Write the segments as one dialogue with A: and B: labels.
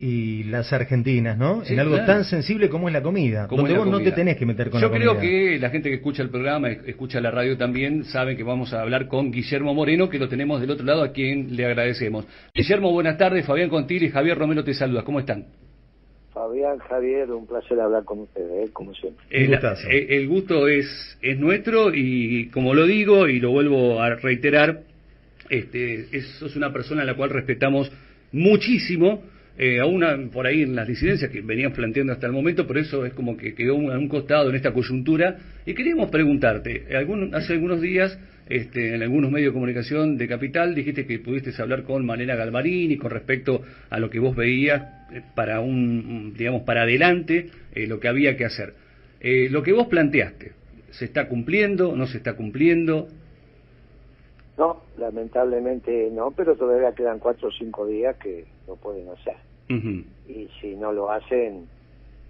A: y las argentinas, ¿no?
B: Sí,
A: en algo
B: claro.
A: tan sensible como es la comida,
B: Como
A: donde vos no te tenés que meter con
B: Yo
A: la
B: creo
A: comida.
B: que la gente que escucha el programa, es- escucha la radio también, sabe que vamos a hablar con Guillermo Moreno, que lo tenemos del otro lado, a quien le agradecemos. Guillermo, buenas tardes. Fabián Contil y Javier Romero te saluda. ¿Cómo están?
C: Fabián, Javier, un placer hablar con ustedes, ¿eh? como siempre.
A: Un
B: El,
A: gustazo.
B: eh, el gusto es, es nuestro y como lo digo y lo vuelvo a reiterar, este, es, sos una persona a la cual respetamos muchísimo, eh, aún por ahí en las disidencias que venían planteando hasta el momento, pero eso es como que quedó a un costado en esta coyuntura. Y queríamos preguntarte, algún- hace algunos días, este, en algunos medios de comunicación de Capital, dijiste que pudiste hablar con Malena Galmarini con respecto a lo que vos veías eh, para un, digamos, para adelante, eh, lo que había que hacer. Eh, lo que vos planteaste, ¿se está cumpliendo? ¿No se está cumpliendo?
C: No, lamentablemente no, pero todavía quedan cuatro o cinco días que lo pueden hacer. Y si no lo hacen,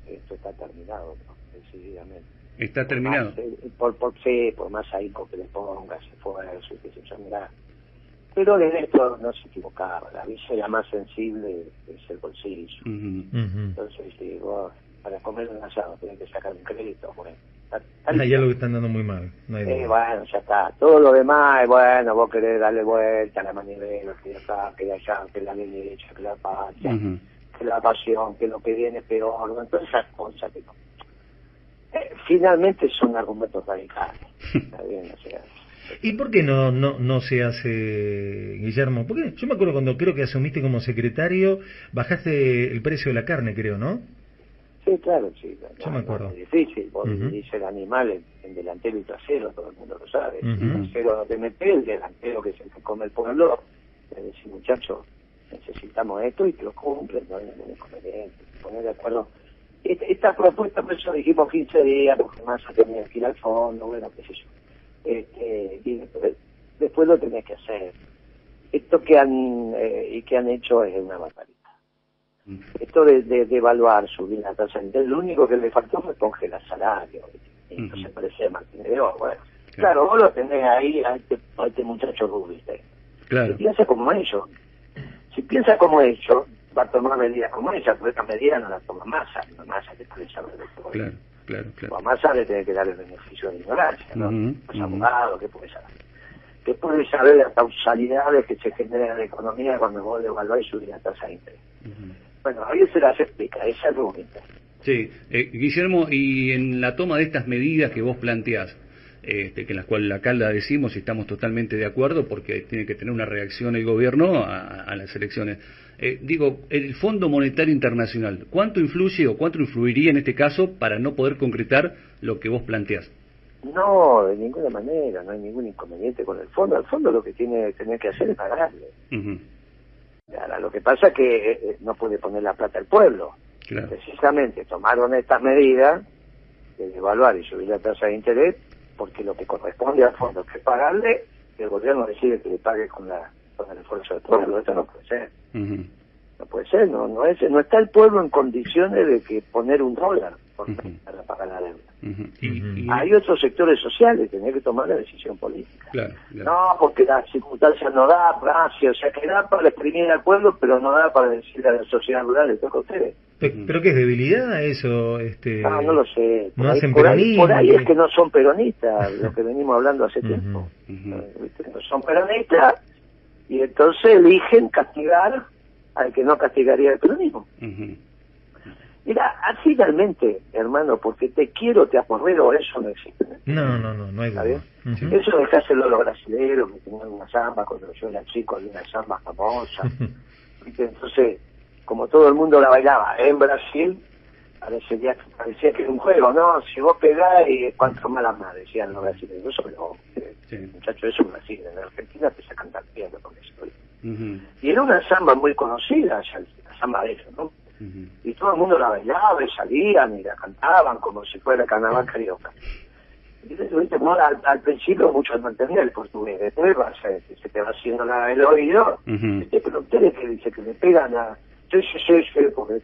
C: esto está terminado, ¿no? decididamente.
B: ¿Está
C: Por
B: terminado?
C: más, eh, por, por, sí, por más ahí que le pongas esfuerzo sé yo, mirá. Pero de esto no se equivocaba, la visera más sensible es el bolsillo.
B: Ujú.
A: Ujú.
C: Entonces, si vos para comer un asado tenés que sacar un crédito, bueno, listo.
A: algo que están dando muy mal. No hay
C: Eh,
A: duda.
C: bueno, ya está. Todo lo demás, bueno, vos querés darle vuelta a la manivela, que acá, que allá, que la derecha, que la patria,
B: Ujú.
C: que la pasión, que lo que viene es peor, bueno, todas esas cosas que no. Eh, finalmente son argumentos radicales. Está bien, o sea.
A: ¿Y por qué no, no, no se hace, Guillermo? Porque yo me acuerdo cuando creo que asumiste como secretario, bajaste el precio de la carne, creo, ¿no?
C: Sí, claro, sí.
A: Yo
C: no,
A: me acuerdo.
C: no es difícil, vos dice el animal en, en delantero y trasero, todo el mundo lo sabe. El trasero no te metes, el delantero que es el que come el pueblo, le decís, muchachos, necesitamos esto y que lo cumplen, no hay ningún inconveniente, se poner de acuerdo. Esta, esta propuesta, por eso dijimos 15 días, porque más tenía que ir al fondo, bueno, qué sé yo. Este, y después, después lo tenés que hacer. Esto que han, eh, y que han hecho es una barbaridad esto de, de, de evaluar, subir la tasa de interés, lo único que le faltó fue congelar salario. Y entonces
B: Ujú.
C: parecía Martínez bueno. Claro, vos lo tenés ahí a este, a este muchacho Rubiste.
B: Claro.
C: Si piensa como ellos, si piensa como ellos, va a tomar medidas como ella, porque esta medida no la toma Massa, no Massa que puede saber de todo.
B: Claro, claro, claro.
C: A Massa le tiene que dar el beneficio de ignorancia, ¿no?
B: Ujú,
C: Los
B: ujú.
C: abogados, ¿qué puede saber? ¿Qué puede saber las causalidades que se generan en la economía cuando vos devaluás y subís la tasa de interés? Bueno, ahí se las explica, esa es Rubinte.
B: Sí, eh, Guillermo, y en la toma de estas medidas que vos planteás, este, que en las cuales la decimos y estamos totalmente de acuerdo porque tiene que tener una reacción el gobierno a, a las elecciones. Eh, digo, el Fondo Monetario Internacional, ¿cuánto influye o cuánto influiría en este caso para no poder concretar lo que vos planteás?
C: No, de ninguna manera, no hay ningún inconveniente con el fondo. El fondo lo que tiene tener que hacer es pagarle.
B: Ujú,
C: Ahora, lo que pasa es que eh, no puede poner la plata el pueblo.
B: Claro,
C: Precisamente tomaron estas medidas de devaluar y subir la tasa de interés porque lo que corresponde al fondo que pagarle el gobierno decide que le pague con, la, con el esfuerzo del pueblo. Esto no puede ser. No puede ser, no, no, es, no está el pueblo en condiciones de que poner un dólar por,
B: Ujú.
C: para pagar la deuda.
B: Y- y-
C: Hay otros sectores sociales que tienen que tomar la decisión política.
B: Claro, claro.
C: No, porque las circunstancias no da, gracias, o sea que da para exprimir al pueblo, pero no da para decirle a la sociedad rural, les toca a ustedes.
A: Pe- ¿Pero qué es debilidad eso? Este...
C: No, no lo sé. Por,
A: ¿No
C: ahí,
A: hacen
C: por, ahí, es que no son peronistas, lo que venimos hablando hace tiempo. Eh, son peronistas y entonces eligen castigar al que no castigaría el peronismo. Mira, así realmente, hermano, porque te quiero, te aporreo, eso no existe.
A: No, no, no, no hay
C: ¿Está
A: duda.
C: bien?
A: Ujú.
C: Eso dejárselo a los brasileños que tenían una samba, cuando yo era chico había una samba famosa. ¿viste? Entonces, como todo el mundo la bailaba en Brasil, parecía, parecía que era un juego, ¿no? Si vos pegás, y cuánto malas más, decían los brasileños. Eso no,
B: Sí.
C: muchacho, eso es Brasil. En Argentina te sacan también con eso. Y era una samba muy conocida, la samba de ellos, ¿no? Y todo el mundo la bailaba y salían y la cantaban como si fuera carnaval carioca. Y ¿viste? No, al, al principio muchos no entendían el portugués, después va, se, se te va haciendo la, el oído. ¿viste? pero ustedes que dicen que le pegan a... Yo, yo, yo, yo, porque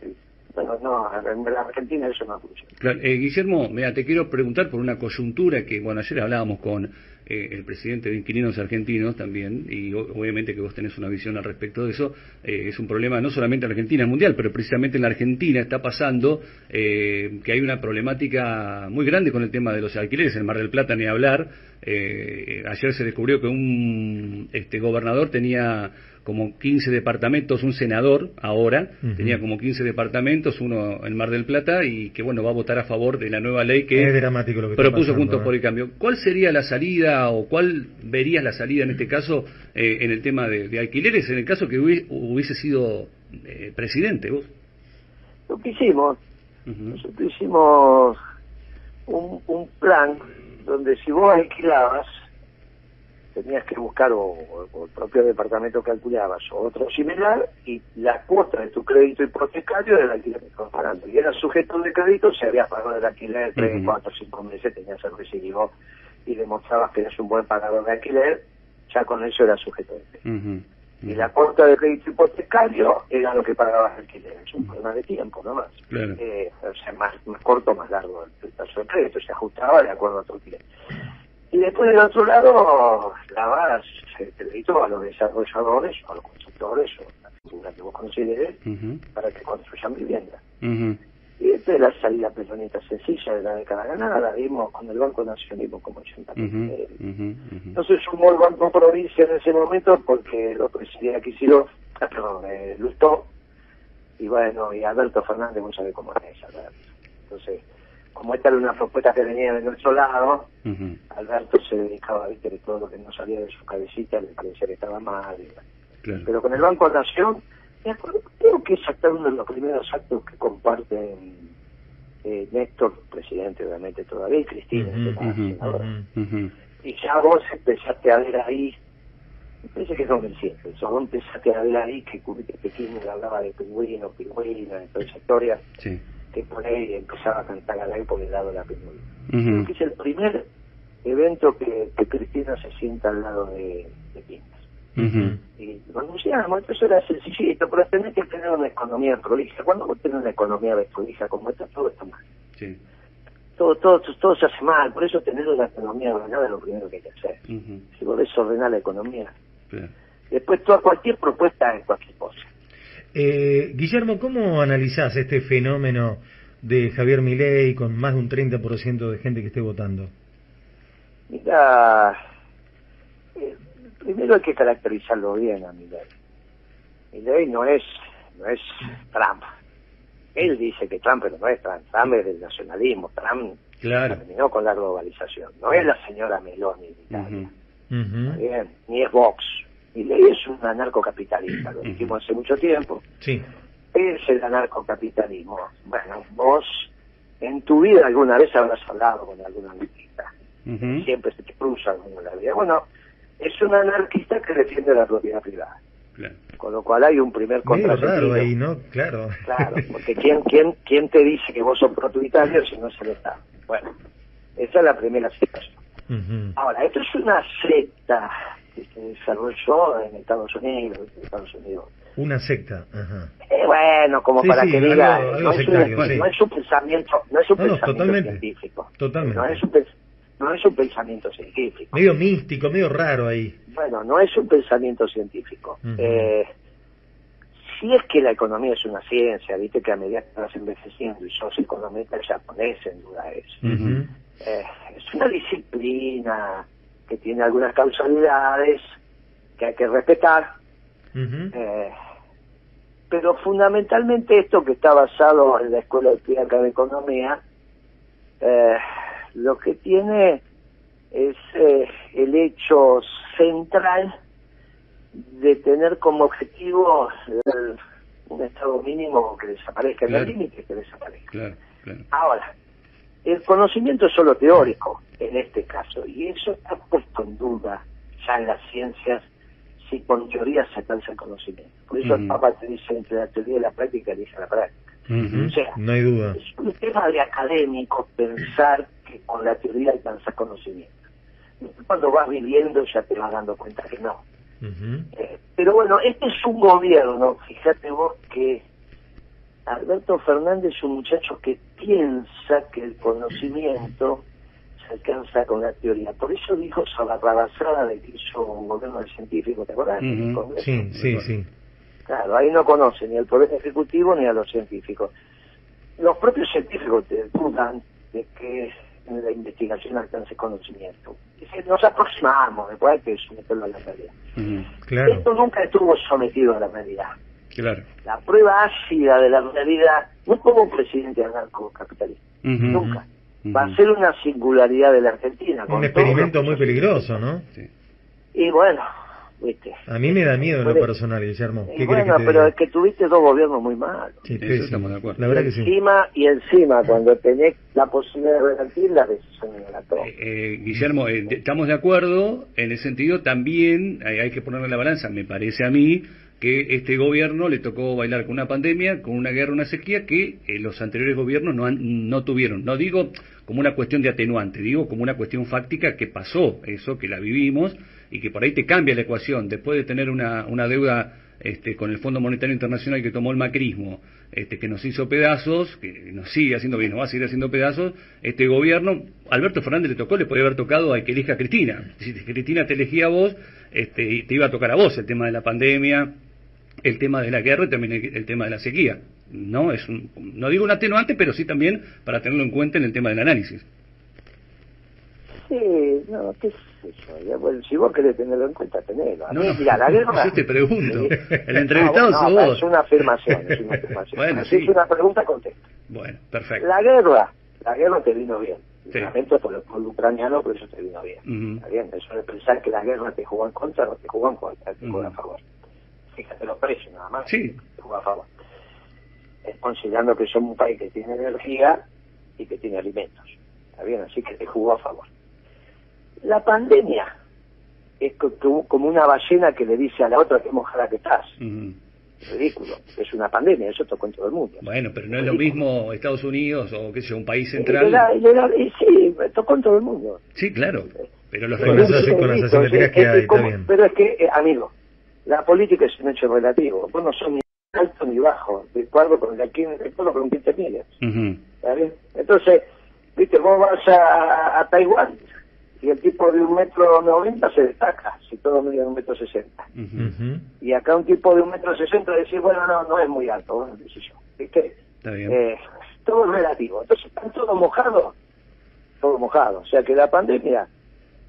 C: Bueno, no, en la Argentina eso no funciona.
B: Claro, eh, Guillermo, mira, te quiero preguntar por una coyuntura que, bueno, ayer hablábamos con eh, el presidente de Inquilinos Argentinos también, y obviamente que vos tenés una visión al respecto de eso, eh, es un problema no solamente en Argentina, es mundial, pero precisamente en la Argentina está pasando que hay una problemática muy grande con el tema de los alquileres, en Mar del Plata ni hablar, ayer se descubrió que un este, gobernador tenía como 15 departamentos, un senador ahora, tenía como 15 departamentos, uno en Mar del Plata, y que bueno, va a votar a favor de la nueva ley que, propuso Juntos por el Cambio. ¿Cuál sería la salida o cuál verías la salida en este caso eh, en el tema de, alquileres, en el caso que hubiese, sido eh, presidente vos?
C: Lo que hicimos, nosotros hicimos un, un plan donde si vos alquilabas, tenías que buscar o, el propio departamento calculabas o otro similar y la cuota de tu crédito hipotecario era el alquiler que estabas pagando. Y era sujeto de crédito si habías pagado el alquiler 3, 4, 5 meses, tenías el recibo y demostrabas que eres un buen pagador de alquiler, ya con eso era sujeto de crédito. Y la cuota de crédito hipotecario era lo que pagabas alquiler. Es un problema de tiempo, no más. Eh, o sea, más, más corto más largo el plazo de crédito. Se ajustaba de acuerdo a tu alquiler. Y después del otro lado, la vas crédito a los desarrolladores, a los constructores, o la figura que vos consideres, para que construyan vivienda. Y esta es la salida peronista sencilla de la década ganada, la vimos con el Banco Nacional como 80 Entonces sumó el Banco Provincia en ese momento porque lo presidía Kicillof, ah, perdón, eh, Lustó, y bueno, y Alberto Fernández, vos sabés cómo es Alberto. Entonces, como esta era una propuesta que venía de nuestro lado, Alberto se dedicaba a ver que todo lo que no salía de su cabecita le parecía que estaba mal. Pero con el Banco Nación, creo que es hasta uno de los primeros actos que comparten eh, Néstor, presidente obviamente todavía, y Cristina, Y ya vos empezaste a ver ahí, me parece que es 2007, vos empezaste a ver ahí que, que hablaba de pingüino, pingüino, en toda esa historia. Sí que pone y empezaba a cantar al aire por el lado de la película. es el primer evento que, Cristina se sienta al lado de, de Y lo anunciamos, entonces era sencillito, pero tenés que tener una economía prolija. Cuando vos tenés una economía prolija como esta, todo está mal. Sí. Todo, todo, todo se hace mal, por eso tener una economía ordenada es lo primero que hay que hacer. Si vos desordenás la economía, después toda cualquier propuesta es cualquier cosa.
A: Eh, Guillermo, ¿cómo analizás este fenómeno de Javier Milei con más de un 30% de gente que esté votando?
C: Mira, eh, primero hay que caracterizarlo bien a Milei. Milei no es, no es Trump. Él dice que Trump no es Trump. Trump es del nacionalismo. Trump terminó con la globalización. No es la señora Meloni bien, ni es Vox y ley es un anarcocapitalista, lo dijimos hace mucho tiempo. Sí. Es el anarcocapitalismo. Bueno, vos en tu vida alguna vez habrás hablado con algún anarquista. Siempre se te cruza alguna la vida. Bueno, es un anarquista que defiende la propiedad privada. Con lo cual hay un primer contrasentido.
A: Claro, ahí, ¿no? Claro.
C: Claro, porque ¿quién, quién, ¿quién te dice que vos sos propietario si no es el Estado? Bueno, esa es la primera situación. Ahora, esto es una secta que se desarrolló en Estados Unidos. Estados Unidos.
A: Una secta, ajá.
C: Eh, bueno, como para que diga, no, es un, no, es un, pensamiento, no es un pensamiento científico.
A: Totalmente.
C: No es un, no es un pensamiento científico.
A: Medio místico, medio raro ahí.
C: Bueno, no es un pensamiento científico. eh, si es que la economía es una ciencia, viste que a medida que vas envejeciendo y sos economista ya pones en duda eso. eh, es una disciplina que tiene algunas causalidades que hay que respetar, eh, pero fundamentalmente esto que está basado en la Escuela Austríaca de Economía, eh, lo que tiene es eh, el hecho central de tener como objetivo un estado mínimo que desaparezca, el límite que desaparezca. Ahora, el conocimiento es solo teórico en este caso, y eso está puesto en duda ya en las ciencias si con teoría se alcanza el conocimiento. Por eso el Papa te dice entre la teoría y la práctica, dice la práctica.
A: o sea, no hay duda.
C: Es un tema de académico pensar que con la teoría alcanza conocimiento. Cuando vas viviendo ya te vas dando cuenta que no. Eh, pero bueno, este es un gobierno, fíjate vos que Alberto Fernández es un muchacho que piensa que el conocimiento se alcanza con la teoría. Por eso dijo esa barrabasada de que hizo un gobierno de científicos, ¿te acuerdas?
A: Sí, sí, sí.
C: Claro, ahí no conoce ni al Poder Ejecutivo ni a los científicos. Los propios científicos te dudan de que la investigación alcance conocimiento. nos aproximamos, después hay que someterlo a la realidad. Esto nunca estuvo sometido a la realidad.
B: Claro.
C: La prueba ácida de la realidad no como un presidente anarcocapitalista, nunca. Va a ser una singularidad de la Argentina.
A: Un experimento muy peligroso, ¿no? Sí.
C: Y bueno,
A: a mí me da miedo en lo personal, Guillermo.
C: ¿Qué bueno, pero es que tuviste dos gobiernos muy malos.
A: Sí, estamos de acuerdo.
C: La verdad y que encima, sí. Y encima, cuando tenés la posibilidad de revertir la decisión de la
B: eh, eh, Guillermo, eh, estamos de acuerdo en el sentido también, hay, hay que ponerle la balanza, me parece a mí, que este gobierno le tocó bailar con una pandemia, con una guerra, una sequía que eh, los anteriores gobiernos no, no tuvieron. No digo como una cuestión de atenuante, digo como una cuestión fáctica que pasó, eso, que la vivimos y que por ahí te cambia la ecuación. Después de tener una, deuda este, con el Fondo Monetario Internacional que tomó el macrismo, este, que nos hizo pedazos, que nos sigue haciendo bien, nos va a seguir haciendo pedazos, este gobierno, Alberto Fernández le tocó, le podría haber tocado a que elija a Cristina. Si Cristina te elegía a vos, este, te iba a tocar a vos el tema de la pandemia, el tema de la guerra y también el, tema de la sequía. No es no digo un atenuante, pero sí también para tenerlo en cuenta en el tema del análisis.
C: Sí, no, qué sé yo. Bueno, si vos querés tenerlo en cuenta, tenelo.
B: No, mira, la guerra... Yo te pregunto. El entrevistado no, no, vos.
C: Es una afirmación, es una afirmación. bueno, sí. es una pregunta, contesta.
B: Bueno, perfecto.
C: La guerra, la guerra te vino bien. Sí. Lamento por el pueblo ucraniano, pero eso te vino bien. Está bien, eso de pensar que la guerra te jugó en contra, no te jugó en contra, te jugó a favor fíjate los precios nada más,
B: sí.
C: a favor. considerando que somos un país que tiene energía y que tiene alimentos. Está bien, así que te jugó a favor. La pandemia es como una ballena que le dice a la otra que mojada que estás. Ridículo. Es una pandemia, eso tocó en todo el mundo.
B: Bueno, pero no es, lo mismo Estados Unidos o qué sé yo, un país central.
C: sí, tocó en todo el mundo.
B: Sí, claro. Pero los
A: con, con las asimetrías que hay, está bien.
C: Pero es que, eh, amigo, la política es un hecho relativo. Vos no sos ni alto ni bajo, de acuerdo con aquí en el con un te miles. Entonces, viste, vos vas a, a, Taiwán y el tipo de un metro noventa se destaca, si todo mide un metro sesenta. Y acá un tipo de un metro sesenta decir, bueno, no, no es muy alto, bueno, qué sé yo. ¿Viste?
B: Está bien.
C: Eh, todo es relativo. Entonces, están todos mojados, todo mojado. O sea que la pandemia,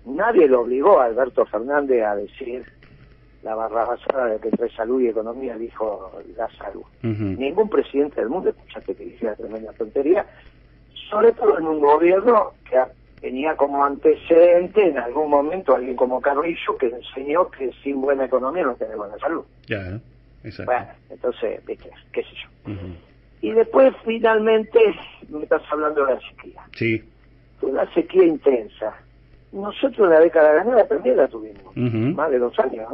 C: nadie lo obligó a Alberto Fernández a decir la barra basada de que entre salud y economía dijo la salud. Ningún presidente del mundo, escuchaste que decía tremenda tontería, sobre todo en un gobierno que tenía como antecedente en algún momento alguien como Carrillo que enseñó que sin buena economía no tenemos buena salud.
B: Ya, exacto.
C: Bueno, entonces, viste, qué sé yo. Y después, finalmente, me estás hablando de la sequía.
B: Sí.
C: Una sequía intensa nosotros la década ganada también la tuvimos, más de dos años,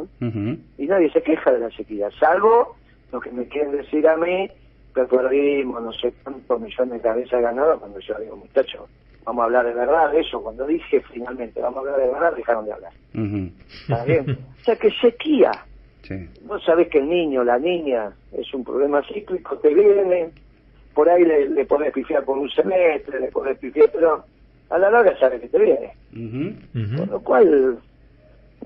C: y nadie se queja de la sequía, salvo lo que me quieren decir a mí, que perdimos no sé cuántos millones de cabezas ganadas cuando yo digo, muchachos, vamos a hablar de verdad eso, cuando dije finalmente vamos a hablar de verdad, dejaron de hablar. ¿Está bien? O sea que sequía. Sí. Vos sabés que el niño, la niña, es un problema cíclico, te viene, por ahí le, le podés pifiar por un semestre, le podés pifiar, pero a la larga sabe que te viene. Con lo cual,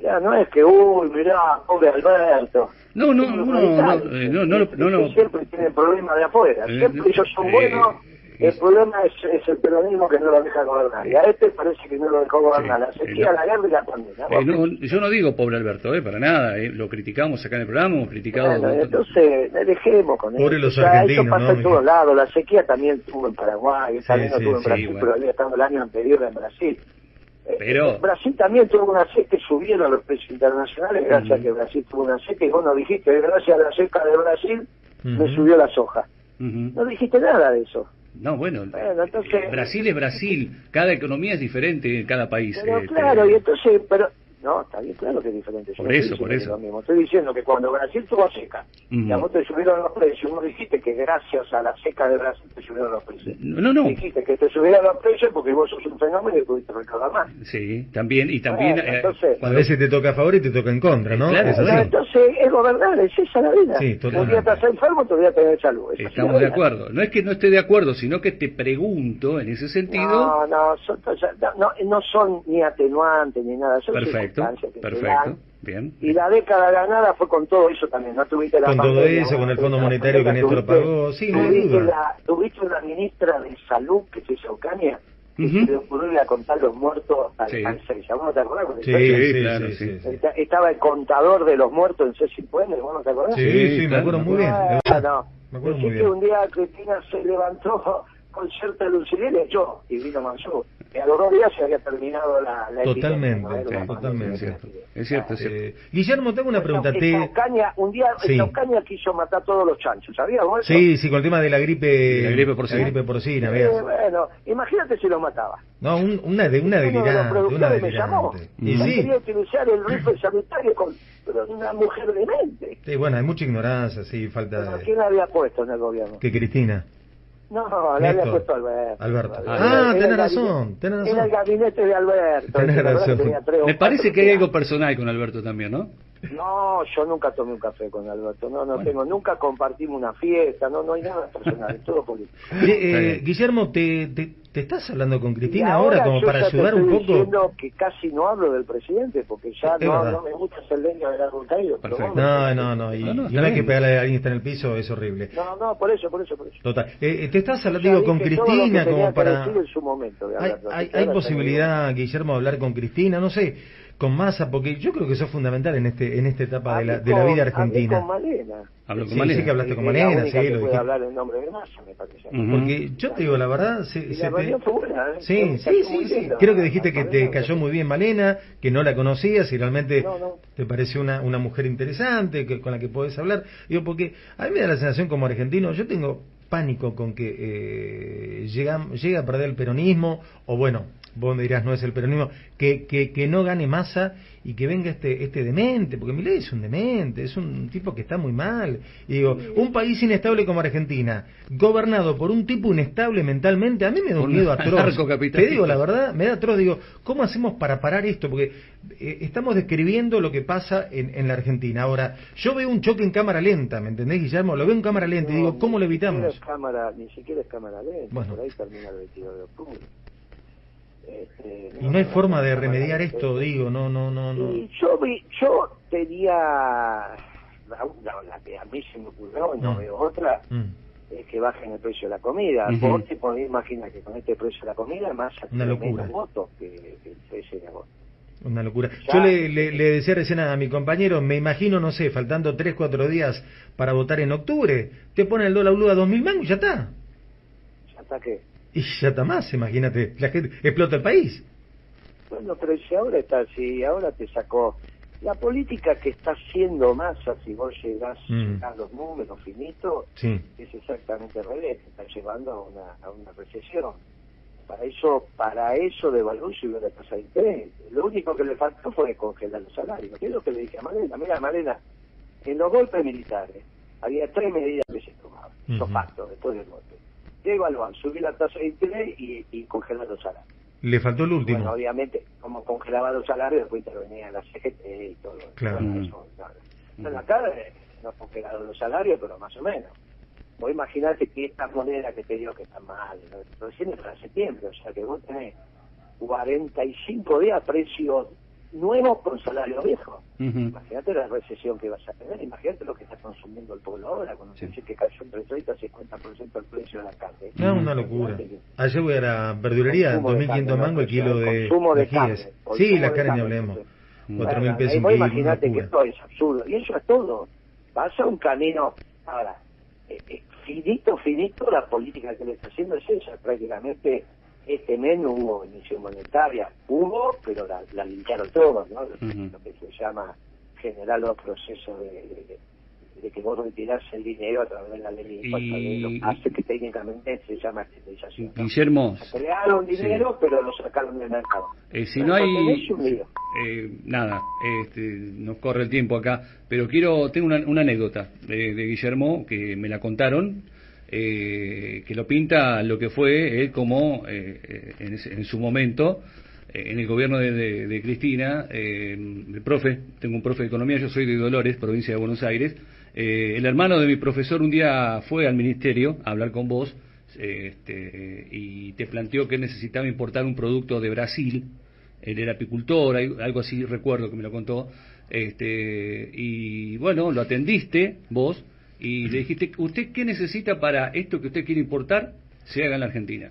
C: ya no es que, uy, mirá, pobre Alberto.
B: No, no, no, no, no, no, no, no,
C: Siempre tiene problemas de afuera, eh, siempre ellos son eh, el problema es, es, el peronismo que no lo deja gobernar. Y a este parece que no lo dejó gobernar. La sequía, la guerra y la pandemia.
B: Eh, no, yo no digo pobre Alberto, eh, para nada. Eh, lo criticamos acá en el programa, hemos criticado.
C: Bueno, entonces, dejemos con
A: pobre eso. Los argentinos,
C: eso pasa en todos lados. La sequía también tuvo en Paraguay, también sí, tuvo en Brasil, bueno. pero había estado el año anterior en Brasil.
B: Eh, pero...
C: Brasil también tuvo una sequía, subieron los precios internacionales gracias a que Brasil tuvo una sequía y vos no dijiste, gracias a la seca de Brasil me subió la soja. No dijiste nada de eso.
B: No, bueno, Brasil es Brasil, cada economía es diferente en cada país.
C: Pero eh, claro, y entonces, pero No, está bien claro que es diferente. Yo
B: Por
C: no
B: eso, por eso.
C: Lo mismo. Estoy diciendo que cuando Brasil tuvo seca y a vos te subieron los precios, vos dijiste que gracias a la seca de Brasil te subieron los precios.
B: No, no.
C: Dijiste que te subieron los precios porque vos sos un fenómeno y pudiste recaudar más.
B: Sí, también, y también...
C: Bueno,
B: eh,
C: entonces-
A: A veces te toca a favor y te toca en contra, ¿no?
B: Claro,
A: es así.
C: entonces es gobernar, es esa la vida.
A: Sí,
C: un día
A: totalmente.
C: estás enfermo, otro día tenés salud.
B: Estamos de acuerdo. No es que no esté de acuerdo, sino que te pregunto en ese sentido.
C: No, no, son, no, no son ni atenuantes ni nada, son
B: perfecto,
C: circunstancias que se
B: perfecto.
C: dan.
B: Bien.
C: Y la década ganada fue con todo eso también, no tuviste la
A: Con todo
C: pandemia,
A: eso, con el Fondo Monetario que Néstor
C: tuviste-
A: pagó, sí,
C: tuviste
A: duda.
C: la- Tuviste una ministra de salud que se hizo Ocaña, que
B: Ujú.
C: se le ocurrió ir a contar los muertos al,
B: Sí.
C: al. ¿Vos no te acordás?
A: Sí,
C: CESA?
A: sí,
B: claro,
A: sí,
B: sí.
A: sí, sí.
C: Estaba el contador de los muertos en C5N, ¿vos no te acordás?
A: Sí,
B: Sí,
A: sí, me acuerdo muy bien.
C: Ah, no.
A: Me acuerdo muy
C: que
A: bien.
C: un día Cristina se levantó con cierta lucidez y le echó, y vino Mansur. Y a los dos días se había terminado la, la
A: Totalmente,
C: epidemia, ¿no?
A: Totalmente.
B: Cierto, es cierto, es cierto.
A: Eh, Guillermo, tengo una pregunta.
C: Esta-
A: Te...
C: esta Ocaña, un día
A: Sí.
C: esta Ocaña quiso matar todos los chanchos, ¿sabías vos eso?
A: Sí, sí, con el tema de la gripe,
B: La gripe porcina.
A: la gripe porcina,
C: Eh, bueno, imagínate si los mataba.
A: No, un- una de una
C: Uno de los productores me llamó. Y
A: sí,
C: quería utilizar el rifle sanitario con una mujer demente.
A: sí, bueno, hay mucha ignorancia, sí, falta
C: Bueno,
A: de...
C: ¿Quién la había puesto en el gobierno?
A: que Cristina.
C: No, la había
A: Néstor.
C: puesto Alberto.
A: Alberto.
C: Era-
A: Ah,
C: era
A: tenés
C: gabinete-
A: razón, tenés razón.
C: Era el gabinete de Alberto.
A: Tenés razón.
B: Me parece que hay algo personal con Alberto también, ¿no?
C: No, yo nunca tomé un café con Alberto. No, no
B: Bueno.
C: tengo. Nunca compartimos una fiesta. No, no hay nada personal. Es todo político.
A: Eh,
B: bien.
A: Guillermo, ¿te, te, te estás hablando con Cristina ahora como
C: yo
A: para
C: ya te
A: ayudar un
C: estoy
A: poco?
C: diciendo que casi no hablo del presidente porque ya no, no me gusta ser leña del árbol caído.
A: No, no, no, y,
B: No, no,
A: y hay que pegarle a alguien que está en el piso, es horrible.
C: No, no, por eso, por eso, por eso.
A: Total. Eh, eh, te estás hablando, digo, con Cristina como para...
C: decir en su momento de
A: ¿Hay,
C: Alberto,
A: hay, hay
C: ahora
A: posibilidad, Guillermo, de hablar con Cristina? No sé, con Massa, porque yo creo que eso es fundamental en este en esta etapa de la,
C: Hablé
A: de la vida
C: hablé
A: argentina.
C: con Malena.
B: Hablo con
A: Sí,
B: Malena.
A: sí que hablaste con Malena, sí,
C: que
A: lo
C: puede
A: dijiste.
C: hablar en nombre de Massa, me parece.
B: Ujú.
A: Porque yo te digo la verdad, se,
C: Y
A: se
C: la
A: te-
C: buena, ¿eh?
A: Sí, sí, sí. Creo que dijiste que te cayó muy bien Malena, que no la conocías y realmente
C: No, no.
A: te pareció una, una mujer interesante que, con la que podés hablar. Digo, porque a mí me da la sensación como argentino, yo tengo pánico con que eh, llega, llega a perder el peronismo, o bueno, vos me dirás no es el peronismo, que, que, que no gane masa y que venga este, este demente, porque Milei es un demente, es un tipo que está muy mal. Y digo, un país inestable como Argentina, gobernado por un tipo inestable mentalmente, a mí me da un miedo atroz. Te digo la verdad, me da atroz, digo, ¿cómo hacemos para parar esto? Porque eh, estamos describiendo lo que pasa en, en la Argentina. Ahora, yo veo un choque en cámara lenta, ¿me entendés, Guillermo? Lo veo en cámara lenta y digo, ¿cómo lo
C: ni siquiera
A: evitamos?
C: es cámara, ni siquiera es cámara lenta,
A: Bueno.
C: por ahí termina el 22 de octubre. Este,
A: Y no hay forma de remediar esto, digo, no, no, no, no.
C: Y yo, vi, yo tenía, la, la- la que a mí se me ocurrió, y no
A: Mm.
C: veo otra,
A: Mm.
C: es que bajen el precio de la comida.
B: Ujú.
C: Vos te podés imaginar que con este precio de la comida, más
A: Una locura.
C: votos que, que el 13 de agosto.
A: Una locura.
C: Ya.
A: Yo le, le, le decía recién a mi compañero, me imagino, no sé, faltando 3, 4 días para votar en octubre, te ponen el dólar blue a 2.000 mangos y ya está.
C: ¿Ya está qué?
A: Y ya está más, imagínate, la gente explota el país.
C: Bueno, pero si ahora está, si ahora te sacó la política que está haciendo masa, si vos llegás
A: Mm.
C: a los números finitos,
A: Sí.
C: es exactamente al revés, te está llevando a una, a una recesión. Para eso, para eso devaluó y subió la tasa de interés. Lo único que le faltó fue congelar los salarios. ¿Qué es lo que le dije a Malena? Mira, Malena, en los golpes militares había tres medidas que se tomaban, esos
A: Ujú.
C: factos después del golpe. Devaluar, subir la tasa de interés y, y congelar los salarios.
A: Le faltó el último.
C: Bueno, obviamente, como congelaba los salarios, después intervenía la CGT y todo.
A: Claro.
C: Bueno,
B: Mm.
C: eso, claro. Bueno, acá eh, no congelaron los salarios, pero más o menos. Vos imaginate que esta moneda que te digo que está mal, ¿no? recién es para septiembre, o sea que vos tenés 45 días precio nuevo con salario viejo.
B: Ujú.
C: Imagínate la recesión que vas a tener, imagínate lo que está consumiendo el pueblo ahora, cuando
B: Sí.
C: se dice que cayó entre 30 y 50% el precio de la carne.
A: No, una locura. Ayer voy a la verdulería,
C: Consumo de
A: 2.500
C: carne,
A: mangos el kilo de,
C: Consumo de
A: de
C: carne,
A: Sí, la carne
C: carne,
A: hablemos.
C: entonces.
A: 4.000
C: Bueno,
A: pesos una
C: imaginate que esto es absurdo. Y eso es todo. Vas a un camino. Ahora, eh, eh, finito, finito, la política que le está haciendo es esa. Prácticamente este mes no hubo emisión monetaria. Hubo, pero la, la limpiaron todos, ¿no? Lo, que se llama generar los procesos de, de- de que vos retirás el dinero a través de la ley de impuestos, hace que técnicamente se llama estatización. ¿no?
B: Guillermo,
C: Se crearon dinero, pero lo sacaron del mercado.
B: eh, si
C: Pero
B: no hay... eh, nada, este, nos corre el tiempo acá, pero quiero, tengo una, una anécdota de, de Guillermo que me la contaron, eh, que lo pinta lo que fue él como eh, eh, en, ese- en su momento eh, en el gobierno de, de- Cristina, el profe, tengo un profe de economía, yo soy de Dolores, provincia de Buenos Aires, el hermano de mi profesor un día fue al ministerio a hablar con vos este, y te planteó que necesitaba importar un producto de Brasil, él era apicultor, al- algo así recuerdo que me lo contó, este, y bueno, lo atendiste vos y le dijiste, ¿usted qué necesita para esto que usted quiere importar se haga en la Argentina?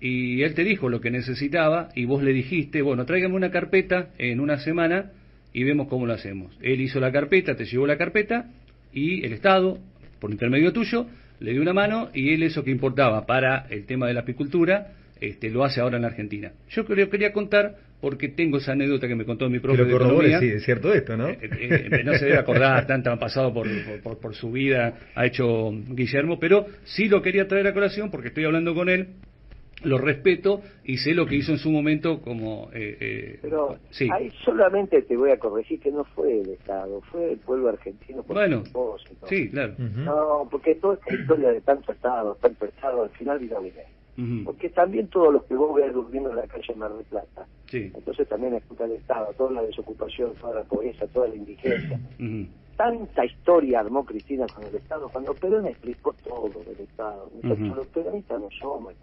B: Y él te dijo lo que necesitaba y vos le dijiste, bueno, tráigame una carpeta en una semana y vemos cómo lo hacemos. Él hizo la carpeta, te llevó la carpeta y el Estado, por intermedio tuyo, le dio una mano y él eso que importaba para el tema de la apicultura, este, lo hace ahora en la Argentina. Yo quería contar porque tengo esa anécdota que me contó mi profe
A: lo
B: de economía.
A: sí, es cierto esto, ¿no?
B: Eh, eh, no se debe acordar, tanto han pasado por, por, por su vida, ha hecho Guillermo, pero sí lo quería traer a colación porque estoy hablando con él, lo respeto y sé lo que hizo en su momento como... eh, eh,
C: Pero
B: sí,
C: ahí solamente te voy a corregir que no fue el Estado, fue el pueblo argentino por
B: bueno,
C: propósito.
B: sí, claro.
C: No, porque toda esta historia de tanto Estado, tanto Estado, al final vino Porque también todos los que vos veas durmiendo en la calle Mar del Plata,
B: Sí.
C: entonces también explica el Estado, toda la desocupación, toda la pobreza, toda la indigencia. Tanta historia armó Cristina con el Estado, cuando Perón explicó todo del Estado. Muchachos,
B: Ujú.
C: los peronistas no somos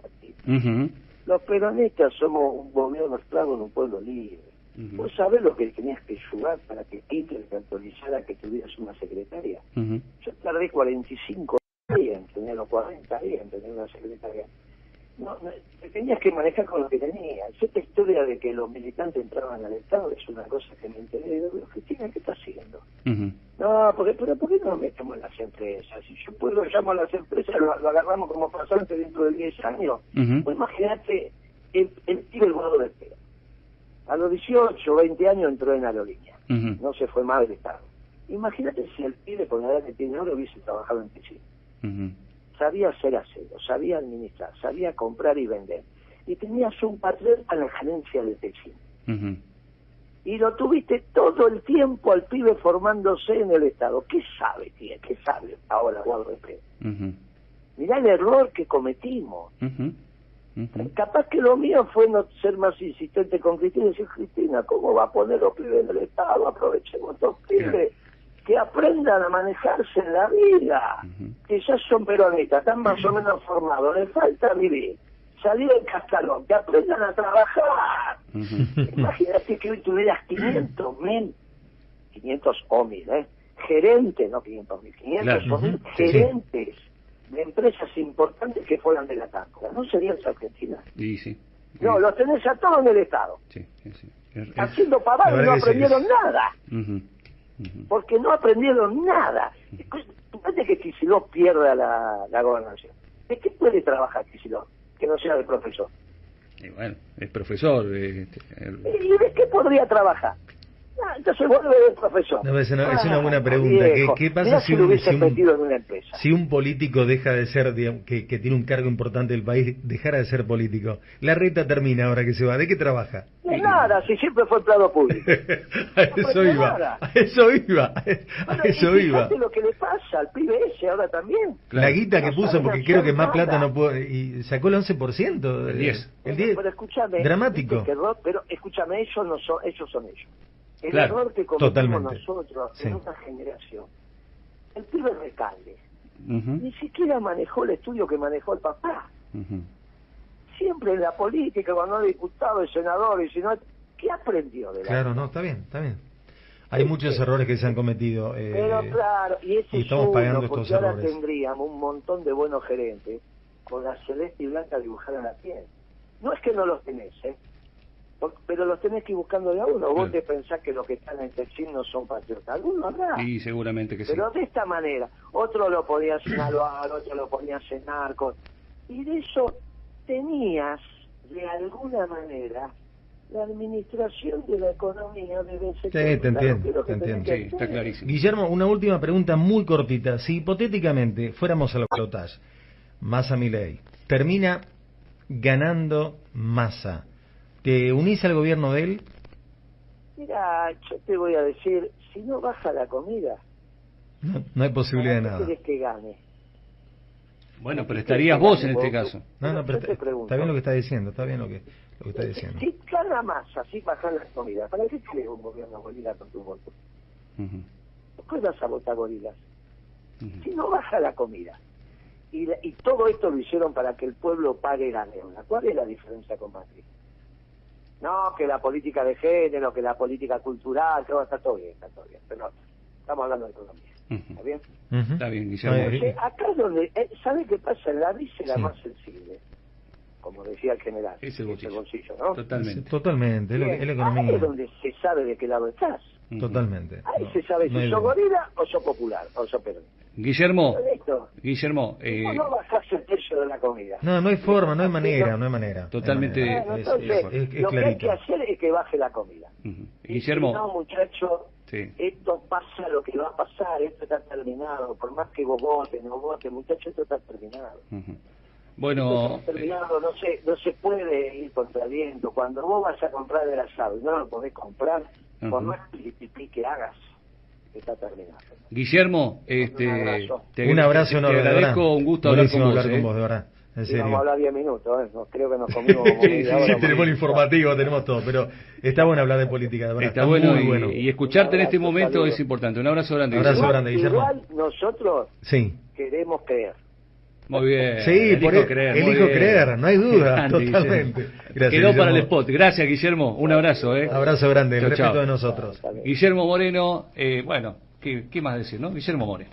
B: ujú,
C: Los peronistas somos un gobierno esclavo en un pueblo libre.
B: ujú,
C: Vos sabés lo que tenías que ayudar para que Hitler te autorizara que tuvieras una secretaria.
B: ujú,
C: Yo tardé 45 días en tener los 40 días en tener una secretaria. No, no, te tenías que manejar con lo que tenías. Esta historia de que los militantes entraban al Estado es una cosa que me enteré. Digo, Cristina, ¿qué está haciendo? No, porque, pero ¿por qué no nos metemos en las empresas? Si yo puedo llamo a las empresas, lo, lo agarramos como pasante dentro de 10 años.
B: ujú,
C: Pues imagínate el, el pibe el gordo de pelo. A los 18, 20 años entró en aerolínea. No se fue más del Estado. Imagínate si el pibe con la edad que tiene ahora hubiese trabajado en piscina. Sabía hacer acero, sabía administrar, sabía comprar y vender. Y tenías un patrón a la gerencia de
B: ujú.
C: Y lo tuviste todo el tiempo al pibe formándose en el Estado. ¿Qué sabe, tía? ¿Qué sabe ahora, Pelo?
B: Ujú,
C: Mirá el error que cometimos. Capaz que lo mío fue no ser más insistente con Cristina y decir, Cristina, ¿cómo va a poner los pibes en el Estado? Aprovechemos estos pibes que aprendan a manejarse en la vida, que ya son peronistas, están más o menos formados, les falta vivir, salir del cascarón, que aprendan a trabajar. Imagínate que hoy tuvieras 500 mil, 500 o mil, ¿eh? Gerentes, no 500 mil, 500
B: Claro.
C: o mil
A: sí.
C: gerentes de empresas importantes que fueran de la TACO. ¿No sería esa Argentina?
B: Y sí.
C: No, los tenés a todos en el Estado,
B: Sí, sí, sí. Es-
C: haciendo pavadas no aprendieron
A: es-
C: nada,
B: ujú.
C: Porque no aprendieron nada. Fíjate que Kicillof pierda la, la gobernación. ¿De qué puede trabajar Kicillof? Que no sea de profesor.
B: Y bueno, es profesor. eh, este, el-
C: ¿Y de qué podría trabajar? Ah, entonces vuelve de profesor.
A: No, es una- es una
C: Ah,
A: buena pregunta. ¿Qué- pasa si
C: si
A: un-
C: lo hubiese
A: si un-
C: metido en una empresa?
A: Si un político deja de ser, digamos, que, que tiene un cargo importante del país, dejara de ser político, la reta termina ahora que se va. ¿De qué trabaja?
C: De nada, si siempre fue empleado público.
A: a eso
C: No,
A: iba, a eso iba, a
C: Bueno,
A: eso
C: y
A: iba.
C: lo que le pasa al pibe ese ahora también.
A: La guita que puso, porque creo que más
C: nada.
A: plata no puede, y sacó el 11%.
B: El 10.
A: El
C: Bueno,
A: 10.
C: Pero escúchame.
A: Dramático.
C: que pero escúchame, ellos no son, ellos son ellos. El
B: Claro,
C: error que cometimos nosotros
A: Sí.
C: en una generación. El pibe recalde. Ni siquiera manejó el estudio que manejó el papá. Siempre en la política, cuando es diputado, es senador, y si no, ¿qué aprendió de la
A: Claro, no, está bien, está bien. Hay muchos errores que se han cometido. eh,
C: Pero claro, y ese
A: y estamos
C: es uno,
A: pagando
C: porque
A: estos
C: ahora
A: errores.
C: tendríamos un montón de buenos gerentes con la celeste y blanca dibujada en la piel. No es que no los tenés, ¿eh? Pero los tenés que ir buscando de a uno. Vos
B: Claro.
C: te pensás que los que están en Texil no son patriotas. Algunos habrá.
B: Y seguramente que sí.
C: Pero de esta manera, otro lo podía señalar, otro lo ponía en narcos. Y de eso tenías, de alguna manera, la administración de la economía debe ser...
A: Sí, te entiendo, te entiendo.
B: Sí, está clarísimo.
A: Guillermo, una última pregunta muy cortita. Si hipotéticamente fuéramos a la balotaje, Massa Milei, termina ganando Massa, ¿te unís al gobierno de él?
C: Mira, yo te voy a decir, si no baja la comida,
A: No, no hay posibilidad de
C: ¿para qué
A: nada.
C: que gane?
B: Bueno, pero estarías vos en este caso.
A: No, no, pero está,
C: pregunto.
A: está bien lo que está diciendo, está bien lo que, lo que está diciendo.
C: Si gana masa, si baja la comida, ¿para qué querés un gobierno gorila con tu voto?
B: Ujú,
C: Después vas a votar gorilas. Si no baja la comida, y, la- y todo esto lo hicieron para que el pueblo pague la deuda, ¿cuál es la diferencia con Macri? No, que la política de género, que la política cultural, que está todo bien, está todo bien, pero no, estamos hablando de economía. ¿está bien?
B: Está bien, Guillermo.
A: Eh,
C: acá es donde, eh, ¿sabe qué pasa? La víscera
A: Sí.
C: más sensible, como decía el general,
B: Es el
C: que
B: bolsillo.
C: ¿no?
B: Totalmente.
A: Totalmente, es la,
C: Bien,
A: es la
C: Ahí
A: economía.
C: es donde se sabe de qué lado estás.
A: Totalmente.
C: Ahí
A: No,
C: se sabe
A: no
C: si sos gorila o sos popular, o sos peronista.
B: Guillermo. Guillermo, eh,
C: No, no bajás el precio de la comida.
A: No, no hay forma, no hay manera, no hay manera.
B: Totalmente.
A: Hay
C: Bueno,
A: manera. Es-
C: entonces,
A: es- es- es
C: lo que hay que
A: clarito.
C: hacer es que baje la comida.
B: ujú.
C: Y si no,
B: Guillermo,
C: muchacho,
B: sí.
C: esto pasa lo que va a pasar, esto está terminado. Por más que vos votes, no votes, muchacho, esto está terminado.
B: ujú.
C: Esto
B: Bueno,
C: está terminado, no se, no se puede ir contra el viento. Cuando vos vas a comprar el asado y no lo podés comprar, por
B: Ujú.
C: más pipí que hagas, está terminado.
B: Guillermo, este,
C: Un abrazo.
B: te,
A: un abrazo
B: te,
A: enorme.
B: te
A: de
B: agradezco, un gusto hablar con vos.
A: hablar
B: eh.
A: con vos, de verdad. En
C: Y vamos a hablar 10 minutos, ¿eh? No, creo que nos comimos como
B: Sí,
C: media
B: sí,
C: hora,
B: sí,
C: más.
A: tenemos el informativo, tenemos todo, pero está bueno hablar de política, de verdad.
B: Está bueno
A: muy
B: y,
A: bueno.
B: y escucharte en este
C: Un abrazo,
B: momento
C: saludos.
B: es importante. Un abrazo grande.
A: Abrazo
B: Guillermo.
A: grande, Guillermo.
C: Igual nosotros
A: Sí.
C: queremos creer.
B: Muy bien.
A: Sí,
B: elijo
A: por el-
B: creer.
A: elijo creer, no hay duda,
B: Grande,
A: totalmente. Gracias,
B: Quedó para el spot. Gracias, Guillermo. Un abrazo, ¿eh?
A: Abrazo grande, el
B: Chau,
A: respeto
B: chau.
A: de nosotros.
B: Guillermo Moreno, eh, bueno, ¿qué, ¿qué más decir, no? Guillermo Moreno.